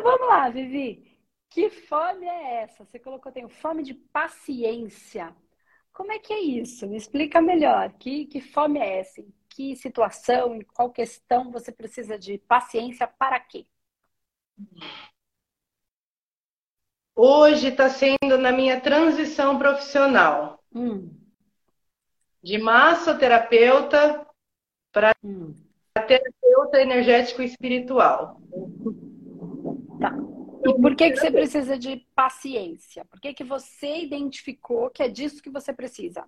Então vamos lá, Vivi. Que fome é essa? Você colocou, tenho fome de paciência. Como é que é isso? Me explica melhor. Que, que fome é essa? Em que situação, em qual questão você precisa de paciência para quê? Hoje está sendo na minha transição profissional. Hum. De massoterapeuta para Hum. terapeuta energético espiritual. Tá. E por que, que você precisa de paciência? Por que, que você identificou que é disso que você precisa?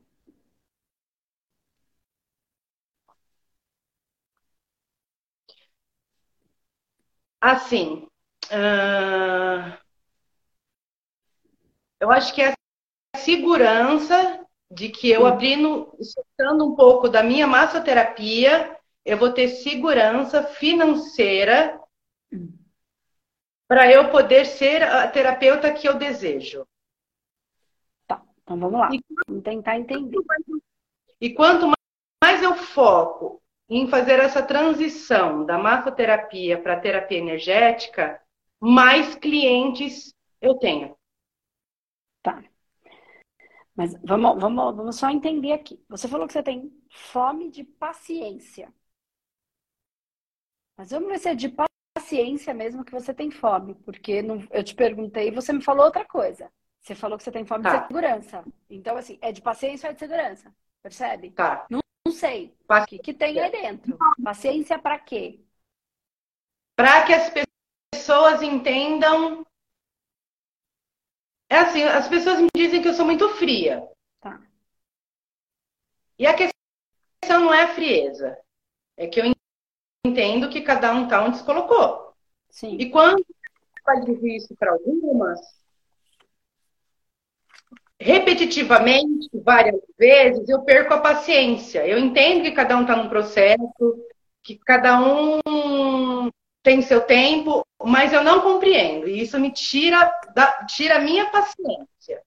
Assim, ah, eu acho que é a segurança de que eu Hum. abrindo, soltando um pouco da minha massoterapia, eu vou ter segurança financeira Hum. Para eu poder ser a terapeuta que eu desejo. Tá, então vamos lá. E Vamos tentar entender. E quanto mais eu foco em fazer essa transição da massoterapia para terapia energética, mais clientes eu tenho. Tá. Mas vamos, vamos, vamos só entender aqui. Você falou que você tem fome de paciência. Mas vamos ver se é de paciência mesmo que você tem fome. Porque não- eu te perguntei e você me falou outra coisa. Você falou que você tem fome de Tá. segurança. Então, assim, é de paciência ou é de segurança? Percebe? Tá. Não sei. O que, que tem aí dentro? Paciência para quê? Para que as pessoas entendam. É assim, as pessoas me dizem que eu sou muito fria. Tá. E a questão não é a frieza. É que eu entendo que cada um tá onde se colocou. Sim. E quando eu falo isso para algumas, repetitivamente, várias vezes, eu perco a paciência. Eu entendo que cada um está num processo, que cada um tem seu tempo, mas eu não compreendo. E isso me tira, da, tira a minha paciência.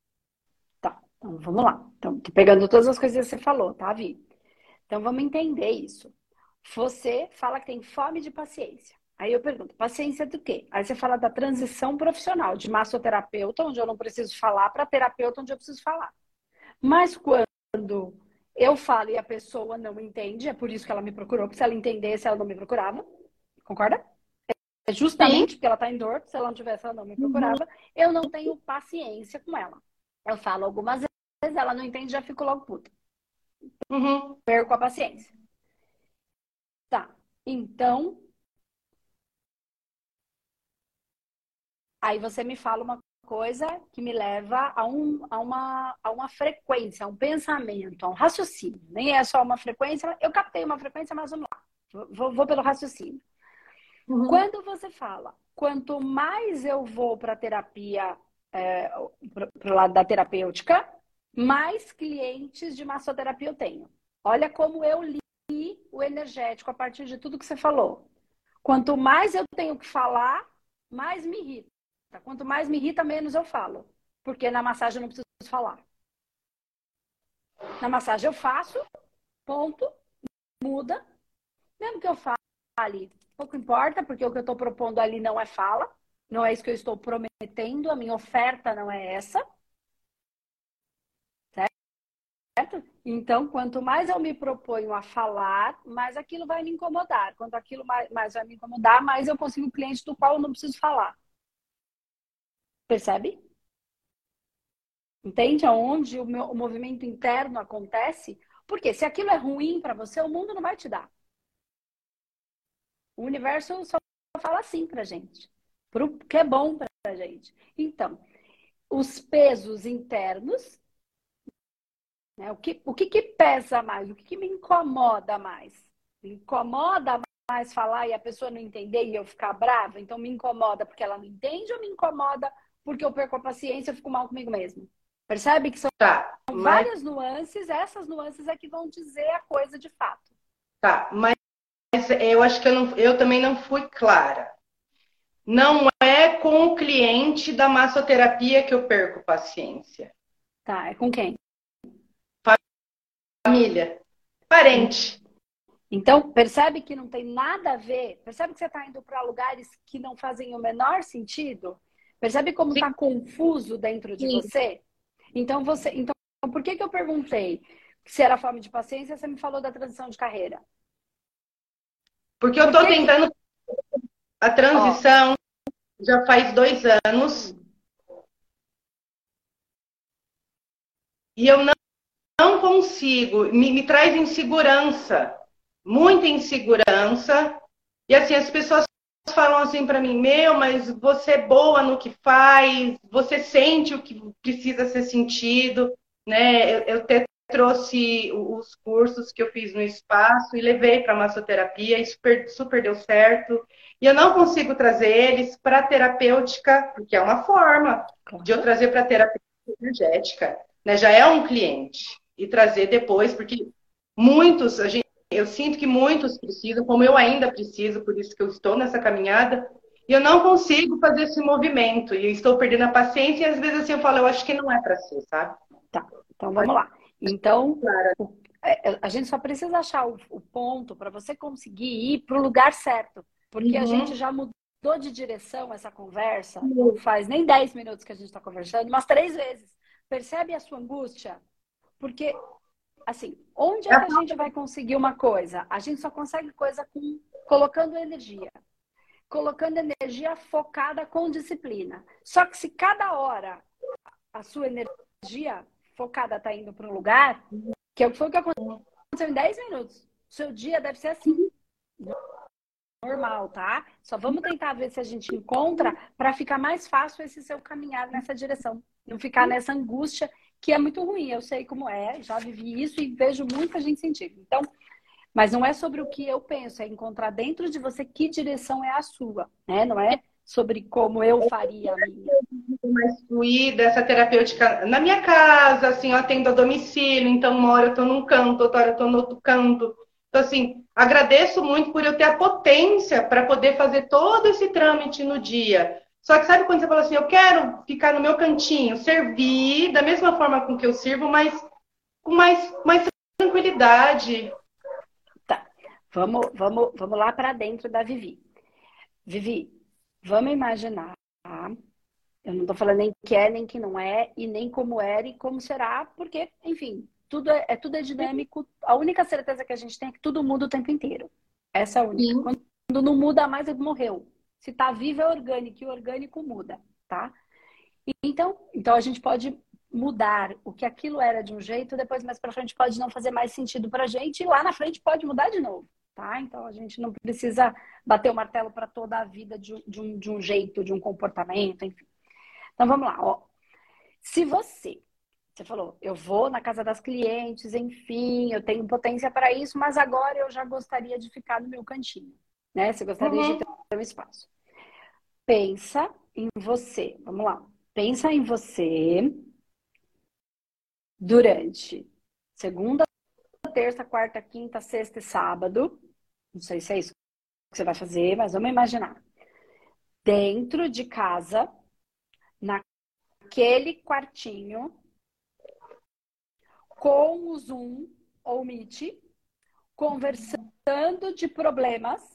Tá, então vamos lá. Então, tô pegando todas as coisas que você falou, tá, Vi? Então vamos entender isso. Você fala que tem fome de paciência. Aí eu pergunto, paciência do quê? Aí você fala da transição profissional, de massoterapeuta, onde eu não preciso falar, para terapeuta, onde eu preciso falar. Mas quando eu falo e a pessoa não entende, é por isso que ela me procurou, porque se ela entendesse, ela não me procurava. Concorda? É justamente porque ela está em dor, se ela não tivesse, ela não me procurava. Eu não tenho paciência com ela. Eu falo algumas vezes, ela não entende, já fico logo puta. Uhum. Perco a paciência. Tá. Então. Aí você me fala uma coisa que me leva a, um, a, uma, a uma frequência, a um pensamento, a um raciocínio. Nem é só uma frequência, eu captei uma frequência, mas vamos lá. Vou, vou pelo raciocínio. Uhum. Quando você fala, quanto mais eu vou para a terapia, é, para o lado da terapêutica, mais clientes de massoterapia eu tenho. Olha como eu li o energético a partir de tudo que você falou. Quanto mais eu tenho que falar, mais me irrita. Quanto mais me irrita, menos eu falo. Porque na massagem eu não preciso falar. Na massagem eu faço, ponto, muda. Mesmo que eu fale, pouco importa, porque o que eu estou propondo ali não é fala. Não é isso que eu estou prometendo, a minha oferta não é essa. Certo? Então, quanto mais eu me proponho a falar, mais aquilo vai me incomodar. Quanto aquilo mais, vai me incomodar, mais eu consigo cliente do qual eu não preciso falar. Percebe? Entende aonde o, meu, o movimento interno acontece? Porque se aquilo é ruim para você, o mundo não vai te dar. O universo só fala assim pra gente. Pro que é bom pra gente. Então, os pesos internos né? O, que, o que, que pesa mais? O que, que me incomoda mais? Me incomoda mais falar e a pessoa não entender e eu ficar brava? Então me incomoda porque ela não entende ou me incomoda porque eu perco a paciência e fico mal comigo mesmo? Percebe que são Tá, mas, várias nuances, essas nuances é que vão dizer a coisa de fato. tá, mas eu acho que eu, não, eu também não fui clara. Não é com o cliente da massoterapia que eu perco paciência. Tá, é com quem? Família, parente. Então, percebe que não tem nada a ver? Percebe que você está indo para lugares que não fazem o menor sentido? Percebe como está confuso dentro de Sim. você? Então, você. Então, por que, que eu perguntei se era fome de paciência? Você me falou da transição de carreira. Porque eu estou tentando a transição oh. já faz dois anos. E eu não, não consigo, me, me traz insegurança muita insegurança. E assim, as pessoas falam assim para mim: Meu, mas você é boa no que faz, você sente o que precisa ser sentido. Né? Eu, eu até trouxe os cursos que eu fiz no espaço e levei para massoterapia, e super, super deu certo. E eu não consigo trazer eles para terapêutica, porque é uma forma de eu trazer para a terapia energética. Né? Já é um cliente. E trazer depois, porque muitos, a gente eu sinto que muitos precisam, como eu ainda preciso, por isso que eu estou nessa caminhada, e eu não consigo fazer esse movimento, e estou perdendo a paciência, e às vezes assim eu falo, eu acho que não é para ser, sabe? Tá, então vamos lá. Então, é, é, a gente só precisa achar o, o ponto para você conseguir ir para o lugar certo, porque uhum. a gente já mudou de direção essa conversa, não faz nem 10 minutos que a gente está conversando, mas três vezes. Percebe a sua angústia? Porque assim, onde é que a gente vai conseguir uma coisa? A gente só consegue coisa com colocando energia. Colocando energia focada com disciplina. Só que se cada hora a sua energia focada está indo para um lugar, que foi o que aconteceu em 10 minutos. Seu dia deve ser assim. Normal, tá? Só vamos tentar ver se a gente encontra para ficar mais fácil esse seu caminhar nessa direção. Não ficar nessa angústia que é muito ruim. Eu sei como é, já vivi isso e vejo muita gente sentir. Então, mas não é sobre o que eu penso, é encontrar dentro de você que direção é a sua, né? Não é sobre como eu faria a minha. Mais fluida, essa terapêutica na minha casa, assim, eu atendo a domicílio, então uma hora eu estou num canto, outra hora eu estou no outro canto. Então, assim, agradeço muito por eu ter a potência para poder fazer todo esse trâmite no dia. Só que sabe quando você fala assim, eu quero ficar no meu cantinho, servir da mesma forma com que eu sirvo, mas com mais, mais tranquilidade. Tá. Vamos, vamos, vamos lá para dentro da Vivi. Vivi, vamos imaginar, tá? Eu não estou falando nem que é, nem que não é, e nem como era e como será, porque, enfim, tudo é, é tudo é dinâmico. A única certeza que a gente tem é que tudo muda o tempo inteiro. Essa é a única. Sim. Quando não muda mais, ele morreu. Se está vivo é orgânico e o orgânico muda, tá? Então, então a gente pode mudar o que aquilo era de um jeito, depois mais para frente pode não fazer mais sentido para a gente e lá na frente pode mudar de novo, tá? Então a gente não precisa bater o martelo para toda a vida de, de, um, de um jeito, de um comportamento, enfim. Então vamos lá, ó. Se você você falou, eu vou na casa das clientes, enfim, eu tenho potência para isso, mas agora eu já gostaria de ficar no meu cantinho, né? Você gostaria uhum. de ter um espaço. Pensa em você. Vamos lá. Pensa em você durante segunda, terça, quarta, quinta, sexta e sábado. Não sei se é isso que você vai fazer, mas vamos imaginar. Dentro de casa, naquele quartinho, com o Zoom ou Meet, conversando de problemas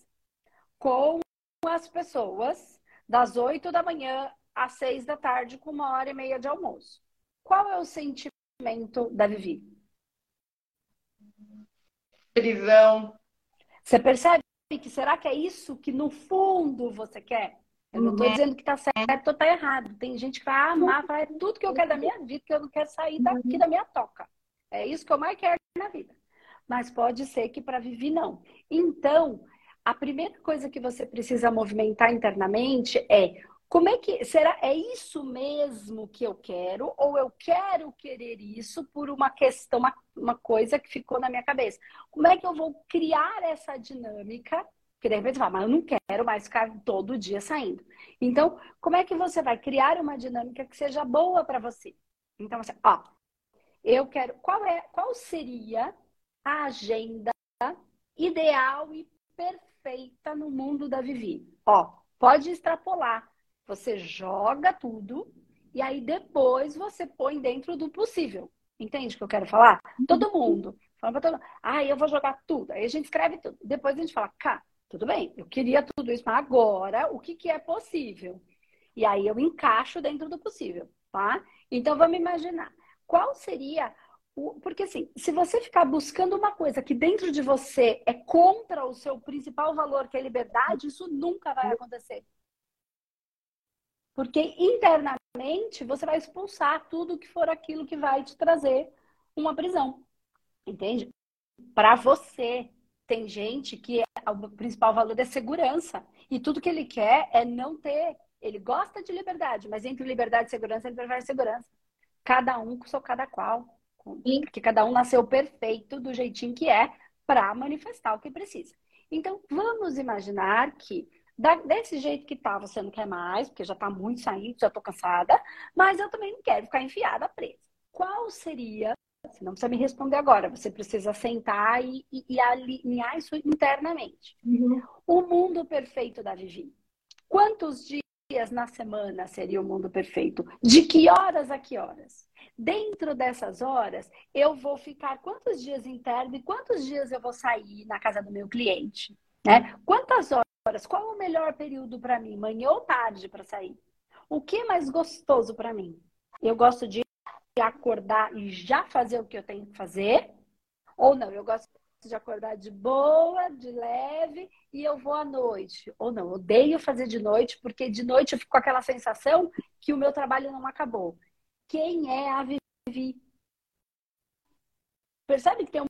com as pessoas das 8 da manhã às 6 da tarde, com uma hora e meia de almoço. Qual é o sentimento da Vivi? Prisão. Você percebe que será que é isso que no fundo você quer? Eu não estou uhum. dizendo que está certo ou está errado. Tem gente que vai amar, vai é tudo que eu quero da minha vida, que eu não quero sair daqui da minha toca. É isso que eu mais quero na vida. Mas pode ser que para Vivi não. Então, a primeira coisa que você precisa movimentar internamente é como é que será é isso mesmo que eu quero? Ou eu quero querer isso por uma questão uma, uma coisa que ficou na minha cabeça? Como é que eu vou criar essa dinâmica? Que de repente fala, mas eu não quero mais ficar todo dia saindo. Então como é que você vai criar uma dinâmica que seja boa para você? Então assim, ó eu quero qual é qual seria a agenda ideal e perfeita feita no mundo da Vivi. Ó, pode extrapolar. Você joga tudo e aí depois você põe dentro do possível. Entende o que eu quero falar? Todo mundo Falando pra todo mundo, ah, eu vou jogar tudo. Aí a gente escreve tudo. Depois a gente fala, cá, tudo bem, eu queria tudo isso, mas agora o que, que é possível? E aí eu encaixo dentro do possível, tá? Então vamos imaginar. Qual seria. Porque assim, se você ficar buscando uma coisa que dentro de você é contra o seu principal valor, que é liberdade, isso nunca vai acontecer. Porque internamente você vai expulsar tudo que for aquilo que vai te trazer uma prisão. Entende? Para você. Tem gente que é, o principal valor é segurança. E tudo que ele quer é não ter. Ele gosta de liberdade, mas entre liberdade e segurança, ele prefere segurança. Cada um com seu cada qual. Porque cada um nasceu perfeito do jeitinho que é para manifestar o que precisa. Então, vamos imaginar que desse jeito que tá, você não quer mais, porque já tá muito saindo, já tô cansada, mas eu também não quero ficar enfiada presa. Qual seria, você não precisa me responder agora, você precisa sentar e, e, e alinhar isso internamente. Uhum. O mundo perfeito da Vivi. Quantos dias na semana seria o mundo perfeito? De que horas a que horas? Dentro dessas horas, eu vou ficar quantos dias interno e quantos dias eu vou sair na casa do meu cliente? Né? Quantas horas? Qual o melhor período para mim? Manhã ou tarde para sair? O que é mais gostoso para mim? Eu gosto de acordar e já fazer o que eu tenho que fazer? Ou não, eu gosto de acordar de boa, de leve e eu vou à noite. Ou não, odeio fazer de noite porque de noite eu fico com aquela sensação que o meu trabalho não acabou. Quem é a Vivi? Percebe que tem um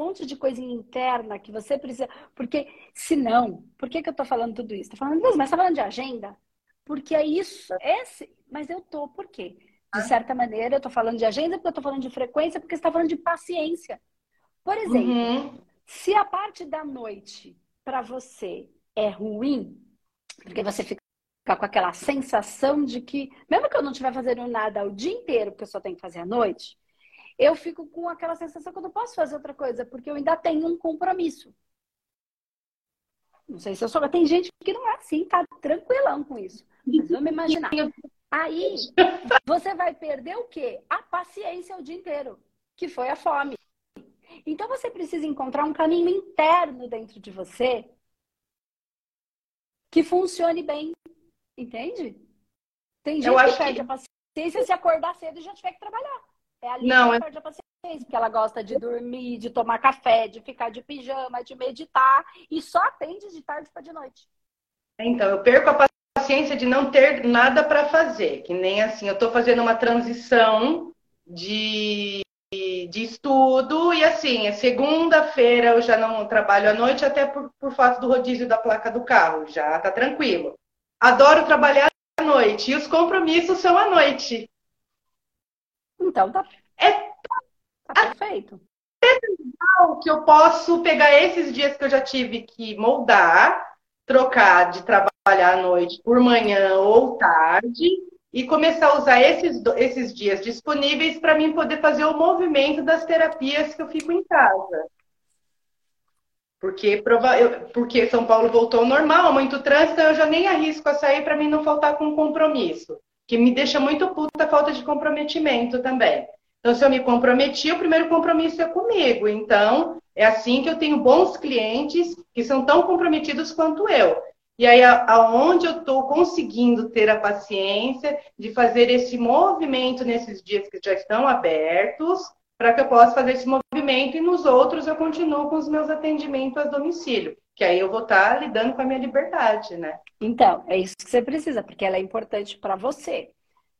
monte de coisa interna que você precisa. Porque, se não, por que, que eu tô falando tudo isso? Tô falando, mas você tá falando de agenda? Porque é isso, esse. Mas eu tô, por quê? De ah. certa maneira, eu tô falando de agenda porque eu tô falando de frequência, porque você tá falando de paciência. Por exemplo, uhum. se a parte da noite para você é ruim, porque você fica com aquela sensação de que, mesmo que eu não estiver fazendo nada o dia inteiro, porque eu só tenho que fazer à noite, eu fico com aquela sensação que eu não posso fazer outra coisa, porque eu ainda tenho um compromisso. Não sei se eu sou, tem gente que não é assim, tá tranquilão com isso. Mas vamos imaginar. Aí você vai perder o quê? A paciência o dia inteiro, que foi a fome. Então você precisa encontrar um caminho interno dentro de você que funcione bem. Entende? Tem gente que perde que... a paciência se acordar cedo e já tiver que trabalhar. É ali não, que é... perde a paciência, porque ela gosta de dormir, de tomar café, de ficar de pijama, de meditar, e só atende de tarde para de noite. Então, eu perco a paciência de não ter nada para fazer, que nem assim, eu estou fazendo uma transição de, de estudo, e assim, é segunda-feira eu já não trabalho à noite, até por, por fato do rodízio da placa do carro, já tá tranquilo. Adoro trabalhar à noite, e os compromissos são à noite. Então tá, é, tá perfeito. É legal que eu posso pegar esses dias que eu já tive que moldar, trocar de trabalhar à noite por manhã ou tarde e começar a usar esses, esses dias disponíveis para mim poder fazer o movimento das terapias que eu fico em casa. Porque, porque São Paulo voltou ao normal, muito trânsito, eu já nem arrisco a sair para mim não faltar com compromisso que me deixa muito puta a falta de comprometimento também. Então, se eu me comprometi, o primeiro compromisso é comigo. Então, é assim que eu tenho bons clientes que são tão comprometidos quanto eu. E aí, aonde eu estou conseguindo ter a paciência de fazer esse movimento nesses dias que já estão abertos, para que eu possa fazer esse movimento e nos outros eu continuo com os meus atendimentos a domicílio que aí eu vou estar lidando com a minha liberdade, né? Então, é isso que você precisa, porque ela é importante para você.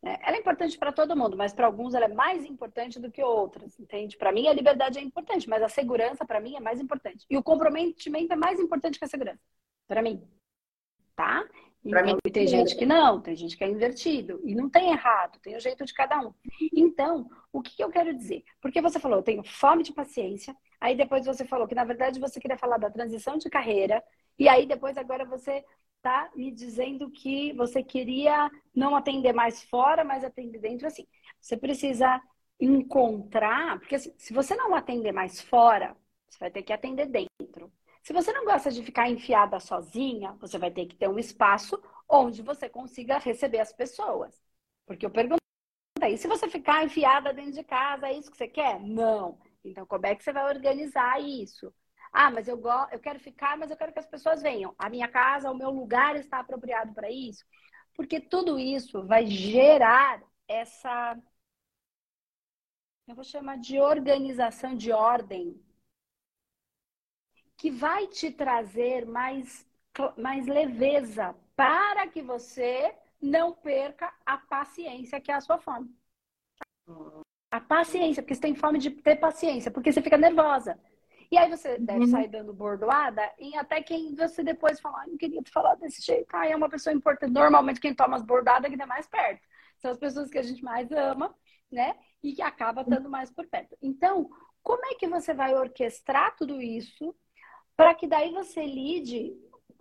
Né? Ela é importante para todo mundo, mas para alguns ela é mais importante do que outras, entende? Para mim a liberdade é importante, mas a segurança para mim é mais importante. E o comprometimento é mais importante que a segurança, para mim. Tá? Então, mim, tem gente que não, tem gente que é invertido. E não tem errado, tem o jeito de cada um. Então, o que, que eu quero dizer? Porque você falou, eu tenho fome de paciência, aí depois você falou que, na verdade, você queria falar da transição de carreira, e aí depois agora você está me dizendo que você queria não atender mais fora, mas atender dentro. Assim, você precisa encontrar, porque assim, se você não atender mais fora, você vai ter que atender dentro. Se você não gosta de ficar enfiada sozinha, você vai ter que ter um espaço onde você consiga receber as pessoas. Porque eu pergunto aí, se você ficar enfiada dentro de casa, é isso que você quer? Não. Então, como é que você vai organizar isso? Ah, mas eu, go eu quero ficar, mas eu quero que as pessoas venham. A minha casa, o meu lugar está apropriado para isso? Porque tudo isso vai gerar essa. Eu vou chamar de organização de ordem, que vai te trazer mais, mais leveza para que você não perca a paciência, que é a sua fome. A paciência, porque você tem fome de ter paciência, porque você fica nervosa. E aí você deve uhum. sair dando bordoada e até quem você depois fala, ah, não queria te falar desse jeito. Ah, é uma pessoa importante. Normalmente quem toma as bordadas é que dá mais perto. São as pessoas que a gente mais ama, né? E que acaba estando mais por perto. Então, como é que você vai orquestrar tudo isso para que daí você lide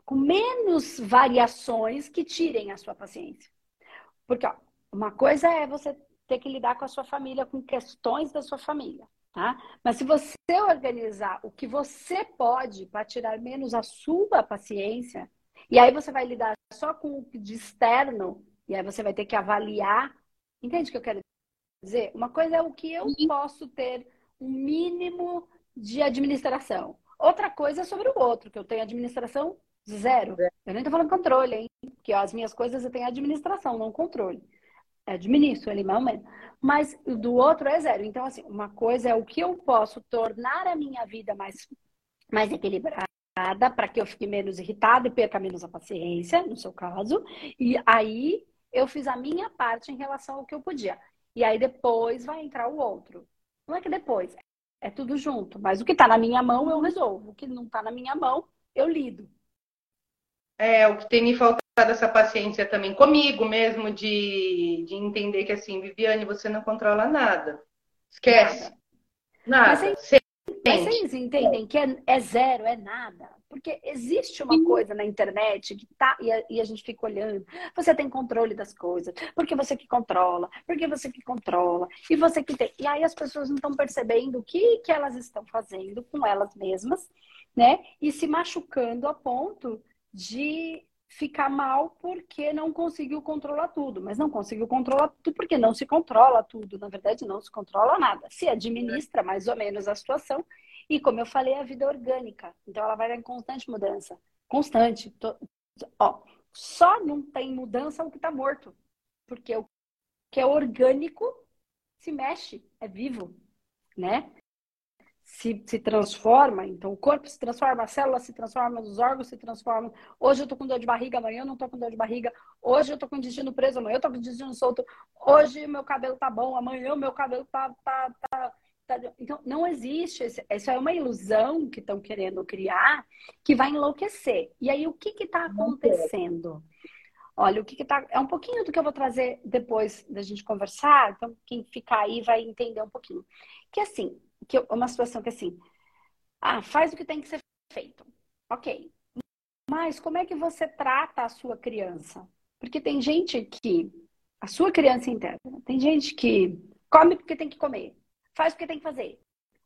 com menos variações que tirem a sua paciência? Porque, ó, uma coisa é você ter que lidar com a sua família, com questões da sua família. Tá? Mas se você organizar o que você pode para tirar menos a sua paciência, e aí você vai lidar só com o de externo, e aí você vai ter que avaliar. Entende o que eu quero dizer? Uma coisa é o que eu posso ter um mínimo de administração. Outra coisa é sobre o outro, que eu tenho administração zero. Eu nem estou falando controle, hein? Porque ó, as minhas coisas eu tenho administração, não controle administro ali mais ou menos. Mas do outro é zero. Então, assim, uma coisa é o que eu posso tornar a minha vida mais, mais equilibrada para que eu fique menos irritada e perca menos a paciência, no seu caso. E aí eu fiz a minha parte em relação ao que eu podia. E aí depois vai entrar o outro. Não é que depois, é tudo junto. Mas o que está na minha mão eu resolvo. O que não está na minha mão, eu lido. É, o que tem me faltado essa paciência também comigo mesmo, de, de entender que assim, Viviane, você não controla nada. Esquece. Nada. Mas, vocês, mas vocês entendem que é, é, zero, é nada? Porque existe uma coisa na internet que tá e a, e a, gente fica olhando. Você tem controle das coisas, porque você que controla, porque você que controla, e você que tem. E aí as pessoas não estão percebendo o que, que elas estão fazendo com elas mesmas, né? E se machucando a ponto de ficar mal porque não conseguiu controlar tudo. Mas não conseguiu controlar tudo porque não se controla tudo. Na verdade, não se controla nada. Se administra mais ou menos a situação. E como eu falei, a vida é orgânica. Então ela vai em constante mudança. Constante. Ó, só não tem mudança o que está morto. Porque o que é orgânico se mexe, é vivo, né? Se, se transforma, então o corpo se transforma, a célula se transforma, os órgãos se transformam. Hoje eu tô com dor de barriga, amanhã eu não tô com dor de barriga. Hoje eu tô com o intestino preso, amanhã eu tô com o intestino solto. Hoje meu cabelo tá bom, amanhã meu cabelo tá, tá, tá, tá... Então, não existe. Isso é uma ilusão que estão querendo criar que vai enlouquecer. E aí, o que está acontecendo? Olha, o que está. É um pouquinho do que eu vou trazer depois da gente conversar. Então, quem ficar aí vai entender um pouquinho. Que assim, que uma situação que assim, ah, faz o que tem que ser feito. Ok. Mas como é que você trata a sua criança? Porque tem gente que a sua criança interna, tem gente que come porque tem que comer, faz o que tem que fazer.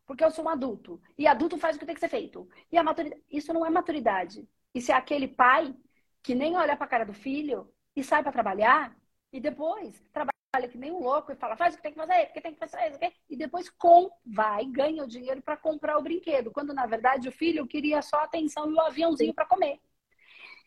Porque eu sou um adulto e adulto faz o que tem que ser feito. E a maturidade, isso não é maturidade. Isso é aquele pai que nem olha para a cara do filho e sai para trabalhar e depois trabalha trabalha que nem um louco e fala, faz o que tem que fazer, porque tem que fazer isso, e depois com, vai, ganha o dinheiro para comprar o brinquedo, quando na verdade o filho queria só a atenção e o aviãozinho para comer.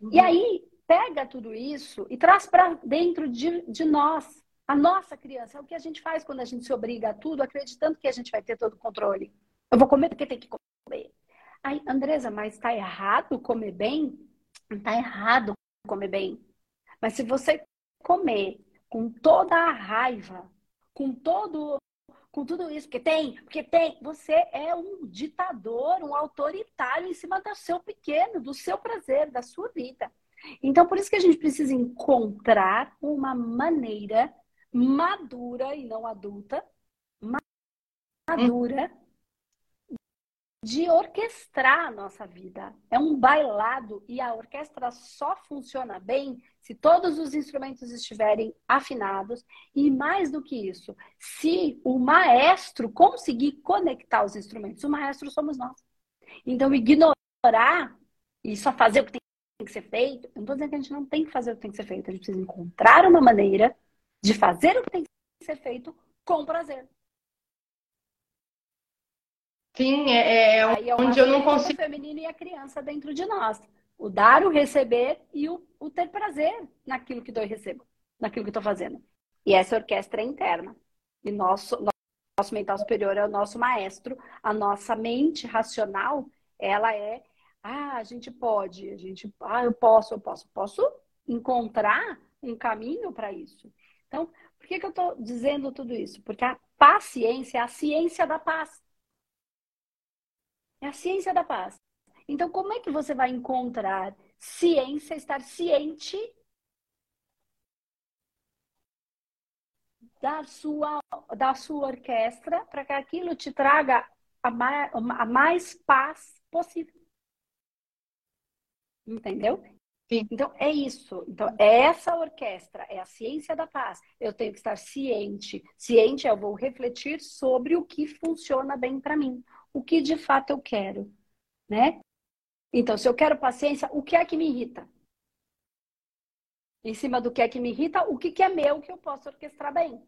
Uhum. E aí pega tudo isso e traz para dentro de, de nós, a nossa criança. É o que a gente faz quando a gente se obriga a tudo, acreditando que a gente vai ter todo o controle. Eu vou comer porque tem que comer. Aí, Andresa, mas está errado comer bem? Está errado comer bem. Mas se você comer com toda a raiva, com todo com tudo isso, porque tem, porque tem, você é um ditador, um autoritário em cima do seu pequeno, do seu prazer, da sua vida. Então, por isso que a gente precisa encontrar uma maneira madura e não adulta, madura, de orquestrar a nossa vida. É um bailado e a orquestra só funciona bem se todos os instrumentos estiverem afinados e mais do que isso, se o maestro conseguir conectar os instrumentos. O maestro somos nós. Então, ignorar e só fazer o que tem que ser feito, eu não estou dizendo que a gente não tem que fazer o que tem que ser feito, a gente precisa encontrar uma maneira de fazer o que tem que ser feito com prazer. Sim, é, é onde eu não consigo. O feminino e a criança dentro de nós. O dar, o receber e o, o ter prazer naquilo que dou e recebo, naquilo que estou fazendo. E essa orquestra é interna. E nosso, nosso mental superior é o nosso maestro. A nossa mente racional, ela é, ah, a gente pode, a gente, ah, eu posso, eu posso, posso encontrar um caminho para isso. Então, por que, que eu estou dizendo tudo isso? Porque a paciência é a ciência da paz. É a ciência da paz. Então, como é que você vai encontrar ciência, estar ciente da sua, da sua orquestra para que aquilo te traga a mais, a mais paz possível? Entendeu? Sim. Então, é isso. Então, é essa orquestra, é a ciência da paz. Eu tenho que estar ciente. Ciente, eu vou refletir sobre o que funciona bem para mim. O que de fato eu quero, né? Então, se eu quero paciência, o que é que me irrita? Em cima do que é que me irrita, o que, que é meu que eu posso orquestrar bem?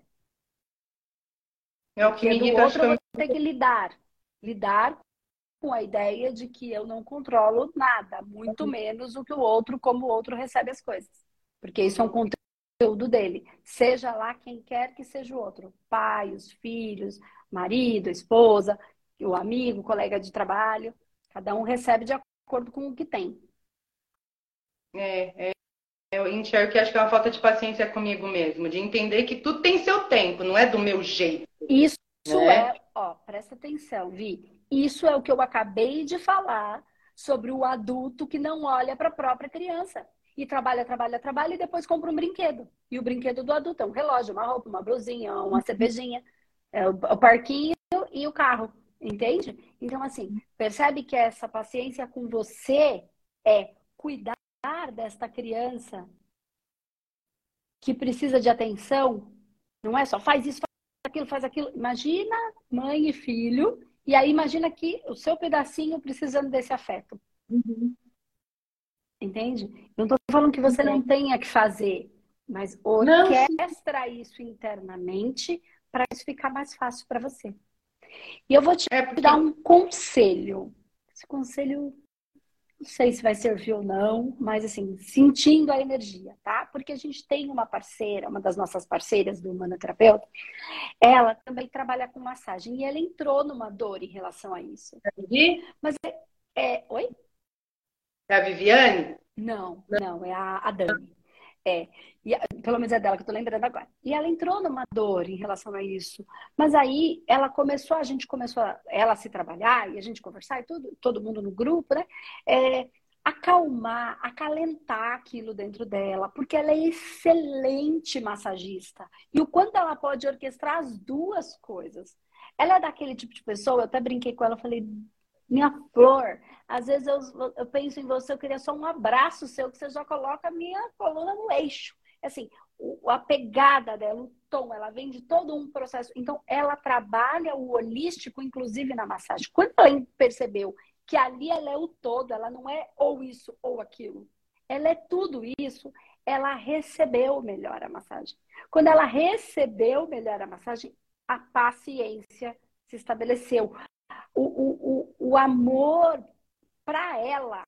É o que me irrita. Outro, eu vou ter que lidar. Lidar com a ideia de que eu não controlo nada, muito menos o que o outro, como o outro recebe as coisas. Porque isso é um conteúdo dele. Seja lá quem quer que seja o outro. Pai, os filhos, marido, esposa, o amigo, o colega de trabalho. Cada um recebe de acordo com o que tem. É, é, eu enxergo que acho que é uma falta de paciência comigo mesmo, de entender que tudo tem seu tempo, não é do meu jeito. Isso né? é, ó, presta atenção, Vi. Isso é o que eu acabei de falar sobre o adulto que não olha para a própria criança. E trabalha, trabalha, trabalha e depois compra um brinquedo. E o brinquedo do adulto é um relógio, uma roupa, uma blusinha, uma uhum. cervejinha, é o, o parquinho e o carro. Entende? Então, assim, percebe que essa paciência com você é cuidar desta criança que precisa de atenção. Não é só faz isso, faz aquilo, faz aquilo. Imagina mãe e filho e aí imagina que o seu pedacinho precisando desse afeto. Uhum. Entende? Não estou falando que você não tenha que fazer, mas orquestra não, isso internamente para isso ficar mais fácil para você. E eu vou te é porque... dar um conselho. Esse conselho não sei se vai servir ou não, mas assim, sentindo a energia, tá? Porque a gente tem uma parceira, uma das nossas parceiras do Humanoterapeuta, ela também trabalha com massagem e ela entrou numa dor em relação a isso. É a Vivi? Mas é, é, Oi? É a Viviane? Não, não, é a, a Dani. É, e, pelo menos é dela que eu tô lembrando agora. E ela entrou numa dor em relação a isso. Mas aí ela começou, a gente começou a, ela a se trabalhar e a gente conversar e tudo, todo mundo no grupo, né? É, acalmar, acalentar aquilo dentro dela, porque ela é excelente massagista. E o quanto ela pode orquestrar as duas coisas. Ela é daquele tipo de pessoa, eu até brinquei com ela, falei, minha flor, às vezes eu, eu penso em você, eu queria só um abraço seu, que você já coloca a minha coluna no eixo. Assim, o, a pegada dela, o tom, ela vem de todo um processo. Então, ela trabalha o holístico, inclusive na massagem. Quando ela percebeu que ali ela é o todo, ela não é ou isso ou aquilo. Ela é tudo isso, ela recebeu melhor a massagem. Quando ela recebeu melhor a massagem, a paciência se estabeleceu. O, o, o, o amor para ela,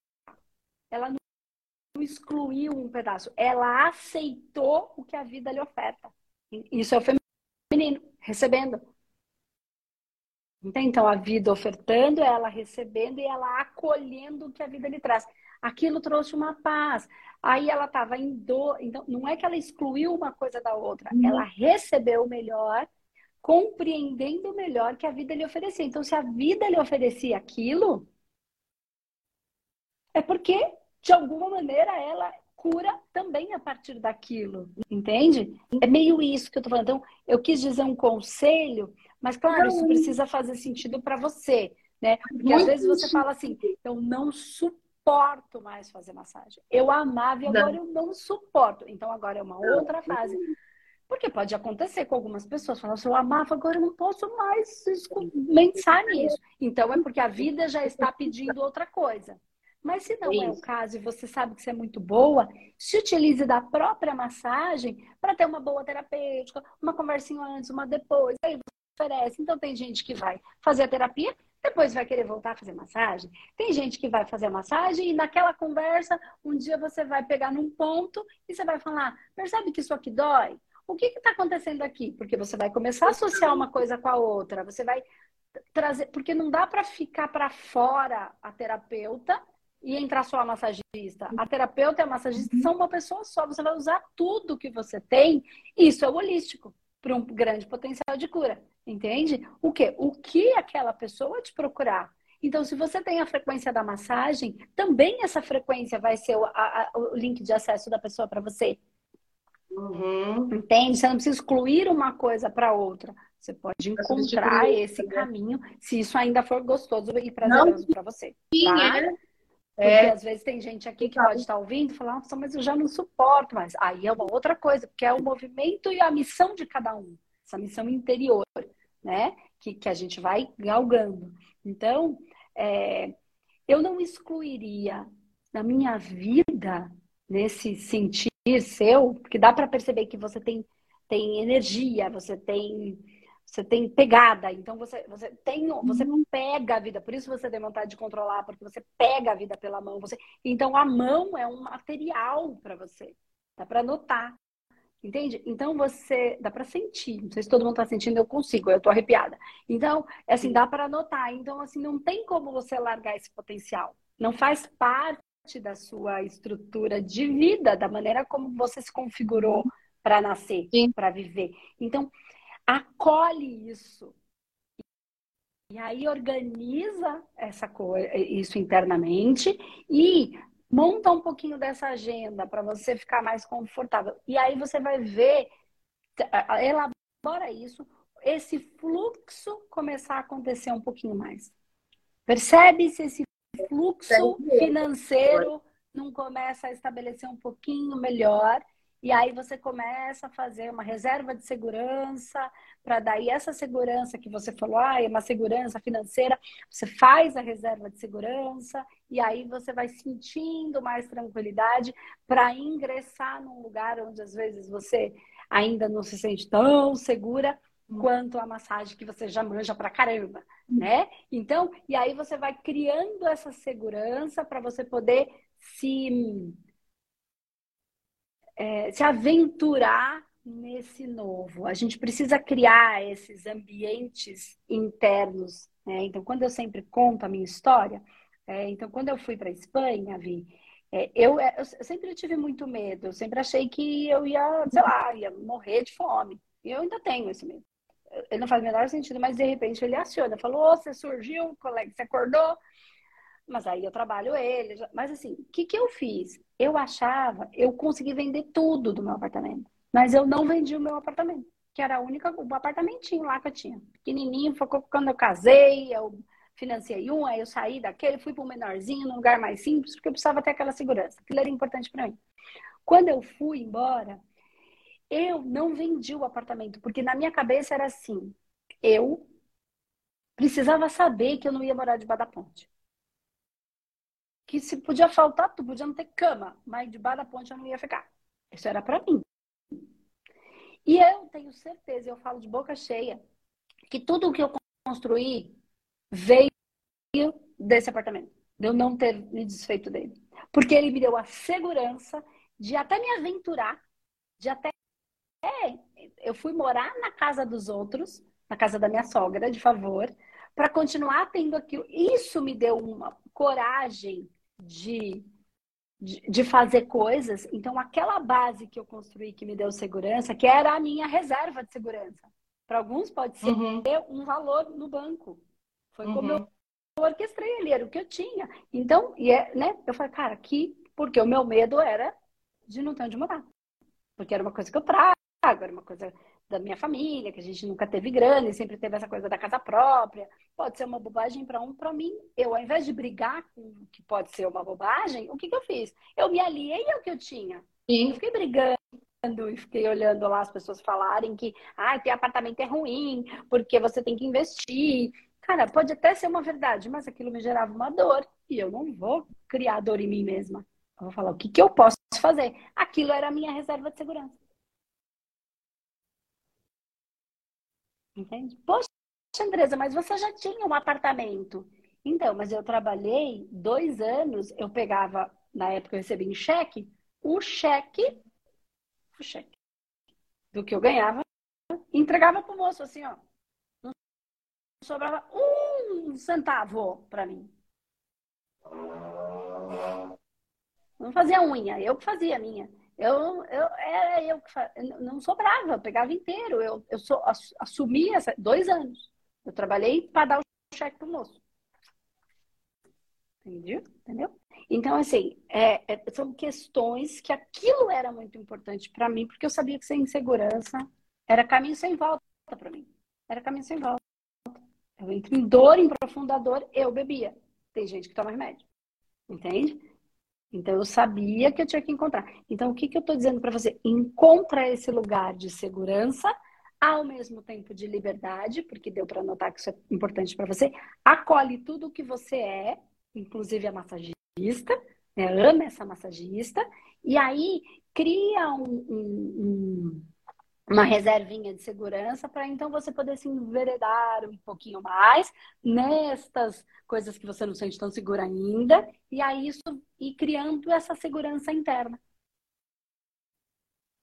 ela não excluiu um pedaço, ela aceitou o que a vida lhe oferta. Isso é o feminino, recebendo. Então, a vida ofertando, ela recebendo e ela acolhendo o que a vida lhe traz. Aquilo trouxe uma paz. Aí ela estava em dor. Então, não é que ela excluiu uma coisa da outra. Uhum. Ela recebeu o melhor, compreendendo melhor que a vida lhe oferecia. Então, se a vida lhe oferecia aquilo, é porque, de alguma maneira, ela cura também a partir daquilo, entende? É meio isso que eu tô falando. Então, eu quis dizer um conselho, mas claro, isso precisa fazer sentido para você, né? Porque Muito às vezes você fala assim, eu não suporto mais fazer massagem. Eu amava e agora não. eu não suporto. Então agora é uma outra fase. Porque pode acontecer com algumas pessoas, falam assim, eu amava, agora eu não posso mais pensar nisso. Então é porque a vida já está pedindo outra coisa. Mas se não Isso. é o caso e você sabe que você é muito boa, se utilize da própria massagem para ter uma boa terapêutica, uma conversinha antes, uma depois, aí você oferece. Então tem gente que vai fazer a terapia, Depois vai querer voltar a fazer massagem. Tem gente que vai fazer massagem e naquela conversa, um dia você vai pegar num ponto e você vai falar: percebe que isso aqui dói? O que está acontecendo aqui? Porque você vai começar a associar uma coisa com a outra. Você vai trazer. Porque não dá para ficar para fora a terapeuta e entrar só a massagista. A terapeuta e a massagista são uma pessoa só. Você vai usar tudo que você tem. Isso é holístico para um grande potencial de cura. Entende? O que? O que aquela pessoa te procurar. Então, se você tem a frequência da massagem, também essa frequência vai ser o, a, o link de acesso da pessoa para você. Uhum. Entende? Você não precisa excluir uma coisa para outra. Você pode encontrar esse né? caminho, se isso ainda for gostoso e prazeroso para você. Sim, tá? é. Porque é. às vezes tem gente aqui que pode estar ouvindo e falar, nossa, mas eu já não suporto mais. Aí é uma outra coisa, porque é o movimento e a missão de cada um, essa missão interior, né? Que, que a gente vai galgando. Então, é, eu não excluiria na minha vida, nesse sentido seu, porque dá para perceber que você tem, tem energia, você tem você tem pegada, então você, você tem, você uhum. pega a vida, por isso você tem vontade de controlar, porque você pega a vida pela mão. Você, então a mão é um material para você, dá para notar, entende? Então você dá para sentir. Não sei se todo mundo está sentindo, eu consigo, eu tô arrepiada. Então, é assim, dá para notar. Então assim, não tem como você largar esse potencial. Não faz parte da sua estrutura de vida, da maneira como você se configurou para nascer, para viver. Então, acolhe isso. E aí organiza essa coisa, isso internamente e monta um pouquinho dessa agenda para você ficar mais confortável. E aí você vai ver, elabora isso, esse fluxo começar a acontecer um pouquinho mais. Percebe se esse fluxo financeiro não começa a estabelecer um pouquinho melhor e aí você começa a fazer uma reserva de segurança, para daí essa segurança que você falou, ah, é uma segurança financeira, você faz a reserva de segurança, e aí você vai sentindo mais tranquilidade para ingressar num lugar onde às vezes você ainda não se sente tão segura quanto a massagem que você já manja pra caramba, né? Então, e aí você vai criando essa segurança para você poder se é, se aventurar nesse novo. A gente precisa criar esses ambientes internos. Né? Então, quando eu sempre conto a minha história, é, então quando eu fui para a Espanha, Vi, é, eu, é, eu, sempre tive muito medo. Eu sempre achei que eu ia, sei lá, ia morrer de fome. E eu ainda tenho esse medo. Ele não faz o menor sentido, mas de repente ele aciona. Falou, oh, você surgiu, colega, você acordou, mas aí eu trabalho ele. Mas assim, o que, que eu fiz? Eu achava, eu consegui vender tudo do meu apartamento. Mas eu não vendi o meu apartamento, que era a única, o apartamentinho lá que eu tinha. Pequenininho, foi quando eu casei, eu financiei um, aí eu saí daquele, fui para um menorzinho, num lugar mais simples, porque eu precisava ter aquela segurança. Aquilo era importante para mim. Quando eu fui embora, eu não vendi o apartamento, porque na minha cabeça era assim: eu precisava saber que eu não ia morar debaixo da ponte que se podia faltar tudo, podia não ter cama, mas debaixo da ponte eu não ia ficar. Isso era para mim. E eu tenho certeza, eu falo de boca cheia, que tudo o que eu construí veio desse apartamento, de eu não ter me desfeito dele. Porque ele me deu a segurança de até me aventurar, de até. É, eu fui morar na casa dos outros, na casa da minha sogra, de favor, para continuar tendo aquilo. Isso me deu uma coragem de, de, de, fazer coisas. Então, aquela base que eu construí que me deu segurança, que era a minha reserva de segurança. Para alguns pode ser uhum. um valor no banco. Foi uhum. como eu orquestrei ali, era o que eu tinha. Então, e é, né, eu falei, cara, aqui, porque o meu medo era de não ter onde morar. Porque era uma coisa que eu trago, era uma coisa da minha família, que a gente nunca teve grana e sempre teve essa coisa da casa própria. Pode ser uma bobagem para um, para mim. Eu, ao invés de brigar com o que pode ser uma bobagem, o que, que eu fiz? Eu me aliei ao que eu tinha. Sim. Eu fiquei brigando e fiquei olhando lá as pessoas falarem que ah, ter apartamento é ruim, porque você tem que investir. Cara, pode até ser uma verdade, mas aquilo me gerava uma dor e eu não vou criar dor em mim mesma. Eu vou falar o que, que eu posso fazer. Aquilo era a minha reserva de segurança. Entende? Poxa, Andresa, mas você já tinha um apartamento. Então, mas eu trabalhei dois anos, eu pegava, na época eu recebia em cheque, o cheque, o cheque do que eu ganhava, entregava pro moço, assim, ó. Não sobrava um centavo para mim. Não fazia unha, eu que fazia a minha. Eu, eu, era eu que não sobrava, eu pegava inteiro. Eu, eu sou, assumi essa, dois anos. Eu trabalhei para dar o cheque pro moço. Entendeu? Entendeu? Então, assim, é, é, são questões que aquilo era muito importante para mim, porque eu sabia que sem insegurança era caminho sem volta para mim. Era caminho sem volta. Eu entro em dor, em profunda dor, eu bebia. Tem gente que toma remédio. Entende? Então, eu sabia que eu tinha que encontrar. Então, o que, que eu estou dizendo para você? Encontra esse lugar de segurança, ao mesmo tempo de liberdade, porque deu para notar que isso é importante para você. Acolhe tudo o que você é, inclusive a massagista, né? ama essa massagista, e aí cria um, um, um, uma reservinha de segurança para então você poder se enveredar um pouquinho mais nestas coisas que você não sente tão segura ainda, e aí isso ir criando essa segurança interna.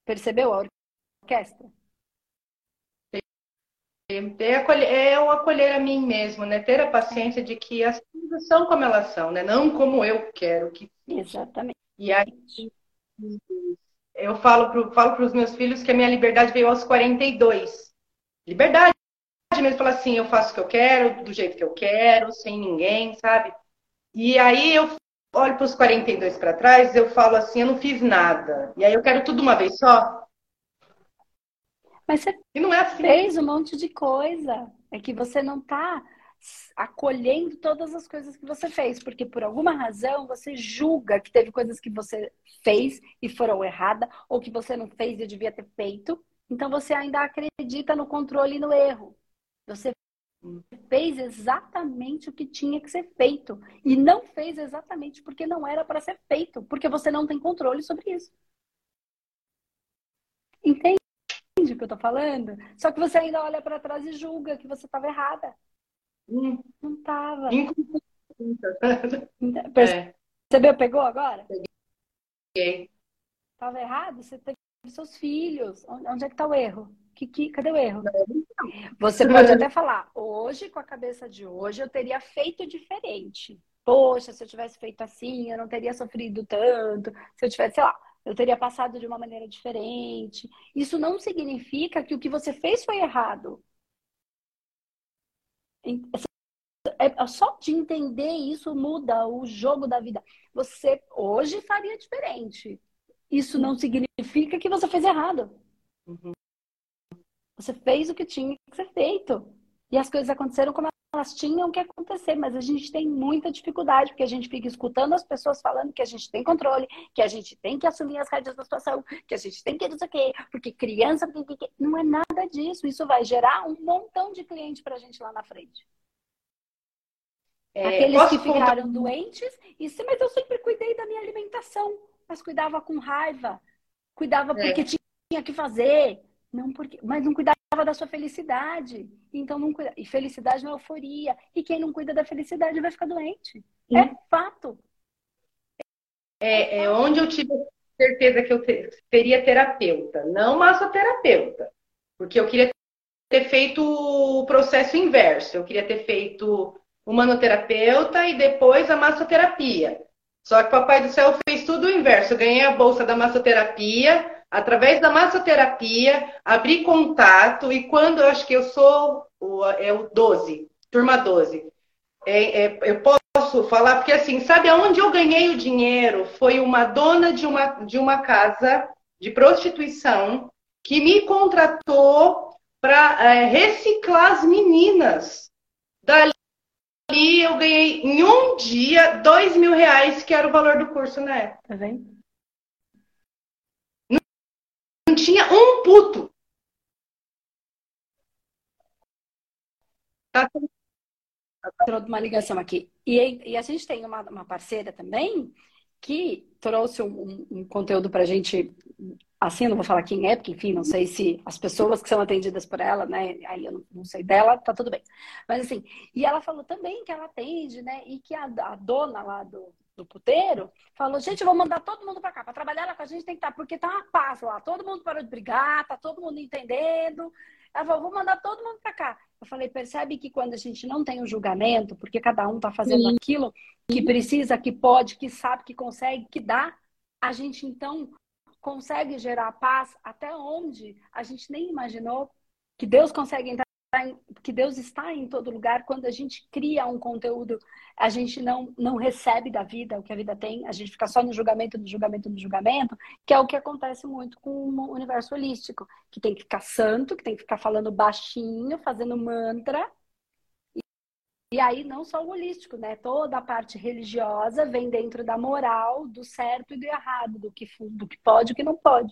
Percebeu a orquestra? É, o acolher a mim mesmo, né? Ter a paciência de que as coisas são como elas são, né? Não como eu quero que Exatamente. E aí eu falo para os meus filhos que a minha liberdade veio aos 42. Liberdade mesmo, falar assim, eu faço o que eu quero, do jeito que eu quero, sem ninguém, sabe? E aí eu olho para os 42 para trás, eu falo assim, eu não fiz nada. E aí eu quero tudo uma vez só. Mas você e não é assim. fez um monte de coisa. É que você não está acolhendo todas as coisas que você fez, porque por alguma razão você julga que teve coisas que você fez e foram erradas, ou que você não fez e devia ter feito. Então você ainda acredita no controle e no erro. Você fez exatamente o que tinha que ser feito e não fez exatamente porque não era para ser feito, porque você não tem controle sobre isso. Entende? O que eu tô falando? Só que você ainda olha para trás e julga que você estava errada. Hum. Não estava. Então, percebeu? Pegou agora? Peguei. Tava errado? Você teve seus filhos. Onde é que tá o erro? Que, que, cadê o erro? Você pode até falar, hoje, com a cabeça de hoje, eu teria feito diferente. Poxa, se eu tivesse feito assim, eu não teria sofrido tanto. Se eu tivesse, sei lá, eu teria passado de uma maneira diferente. Isso não significa que o que você fez foi errado. É só de entender isso muda o jogo da vida. Você hoje faria diferente. Isso não significa que você fez errado. Uhum. Você fez o que tinha que ser feito. E as coisas aconteceram como elas tinham que acontecer, mas a gente tem muita dificuldade, porque a gente fica escutando as pessoas falando que a gente tem controle, que a gente tem que assumir as rédeas da situação, que a gente tem que não sei o quê, porque criança. Não é nada disso. Isso vai gerar um montão de cliente para a gente lá na frente. É, Aqueles que ficaram contar... doentes, e sim, mas eu sempre cuidei da minha alimentação, mas cuidava com raiva, cuidava porque é. tinha que fazer, não porque, mas não cuidava da sua felicidade. Então não cuida. E felicidade não é euforia. E quem não cuida da felicidade vai ficar doente. Sim. É fato. É, é, onde eu tive certeza que eu teria terapeuta, não massoterapeuta. Porque eu queria ter feito o processo inverso. Eu queria ter feito o manoterapeuta e depois a massoterapia. Só que o Papai do Céu fez tudo o inverso. Eu ganhei a bolsa da massoterapia, através da massoterapia, abri contato e quando eu acho que eu sou o, é o 12, turma 12, é, é, eu posso falar, porque assim, sabe aonde eu ganhei o dinheiro? Foi uma dona de uma, de uma casa de prostituição que me contratou para é, reciclar as meninas. Dali eu ganhei em um dia dois mil reais, que era o valor do curso na época. Tá vendo? tinha um puto. Tá Trouxe uma ligação aqui. E, e a gente tem uma, uma parceira também que trouxe um, um, conteúdo para a gente assim, não vou falar quem é, porque, enfim, não sei se as pessoas que são atendidas por ela, né, aí eu não, não sei dela, tá tudo bem. Mas, assim, e ela falou também que ela atende, né, e que a, a dona lá do, do puteiro falou, gente, vou mandar todo mundo para cá, para trabalhar lá com a gente tem que estar, tá, porque tá uma paz lá, todo mundo parou de brigar, tá todo mundo entendendo. Ela falou, vou mandar todo mundo para cá. Eu falei, percebe que quando a gente não tem o um julgamento, porque cada um tá fazendo Sim. aquilo que precisa, que pode, que sabe, que consegue, que dá, a gente então consegue gerar paz até onde a gente nem imaginou que Deus consegue entrar, que Deus está em todo lugar. Quando a gente cria um conteúdo, a gente não, não recebe da vida o que a vida tem, a gente fica só no julgamento, no julgamento, no julgamento, que é o que acontece muito com o universo holístico, que tem que ficar santo, que tem que ficar falando baixinho, fazendo mantra, e aí, não só o holístico, né? Toda a parte religiosa vem dentro da moral, do certo e do errado, do que, do que pode e do que não pode.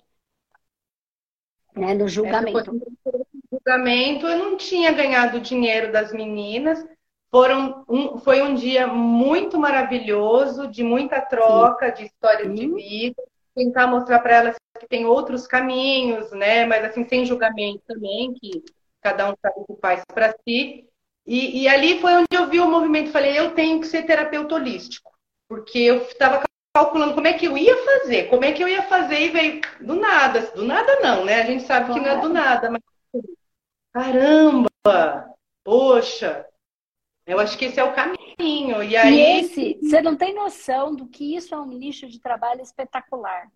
Né? No julgamento. No julgamento, eu não tinha ganhado o dinheiro das meninas. Foram um, foi um dia muito maravilhoso, de muita troca, Sim. de histórias Sim. de vida. Tentar mostrar para elas que tem outros caminhos, né? Mas assim, sem julgamento também, que cada um sabe o que faz para si. E, e, ali foi onde eu vi o movimento. Falei, eu tenho que ser terapeuta holístico. Porque eu estava calculando como é que eu ia fazer, como é que eu ia fazer e veio do nada. Do nada não, né? A gente sabe que não é do nada, mas caramba, poxa, eu acho que esse é o caminho. E aí. E esse, você não tem noção do que isso é um nicho de trabalho espetacular.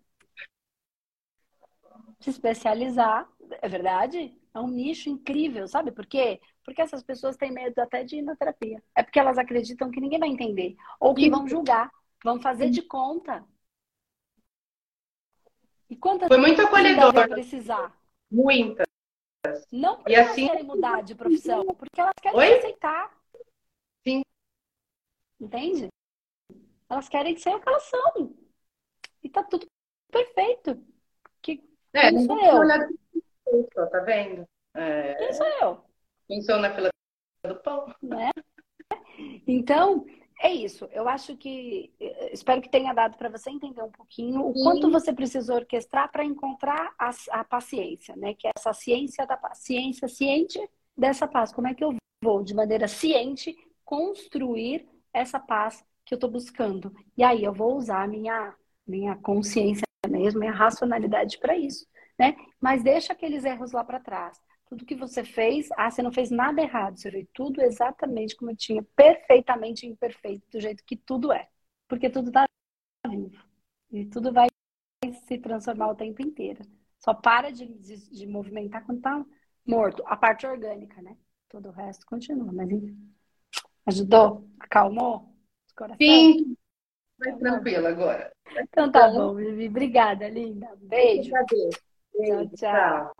Se especializar, é verdade? É um nicho incrível, sabe por quê? Porque essas pessoas têm medo até de ir na terapia. É porque elas acreditam que ninguém vai entender. Ou que vão julgar, vão fazer de conta. E quantas Foi muito acolhedor. Precisar? Muitas. Não porque e elas assim... querem mudar de profissão, porque elas querem Oi? aceitar. Sim. Entende? Elas querem ser o que elas são. E tá tudo perfeito. Que, é, não sou eu. Tá vendo? É... Quem sou eu? Pensou na fila do pão. Né? Então, é isso. Eu acho que. Espero que tenha dado para você entender um pouquinho o quanto você precisa orquestrar para encontrar a, a, paciência, né? Que é essa ciência da paciência, ciente dessa paz. Como é que eu vou, de maneira ciente, construir essa paz que eu estou buscando? E aí eu vou usar a minha, minha consciência mesmo, minha racionalidade para isso, né? Mas deixa aqueles erros lá para trás tudo que você fez, ah, você não fez nada errado, você fez tudo exatamente como eu tinha, perfeitamente imperfeito, do jeito que tudo é. Porque tudo está vivo. E tudo vai se transformar o tempo inteiro. Só para de, de, de movimentar quando está morto. A parte orgânica, né? Todo o resto continua. Mas enfim. Ajudou? Acalmou? Sim. Mais então, tranquila agora. Então tá bom, Vivi. Obrigada, linda. Beijo. Beijo. tchau. tchau.